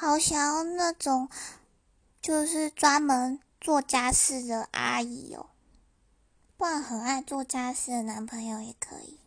好想要那种就是专门做家事的阿姨哦。不然很爱做家事的男朋友也可以。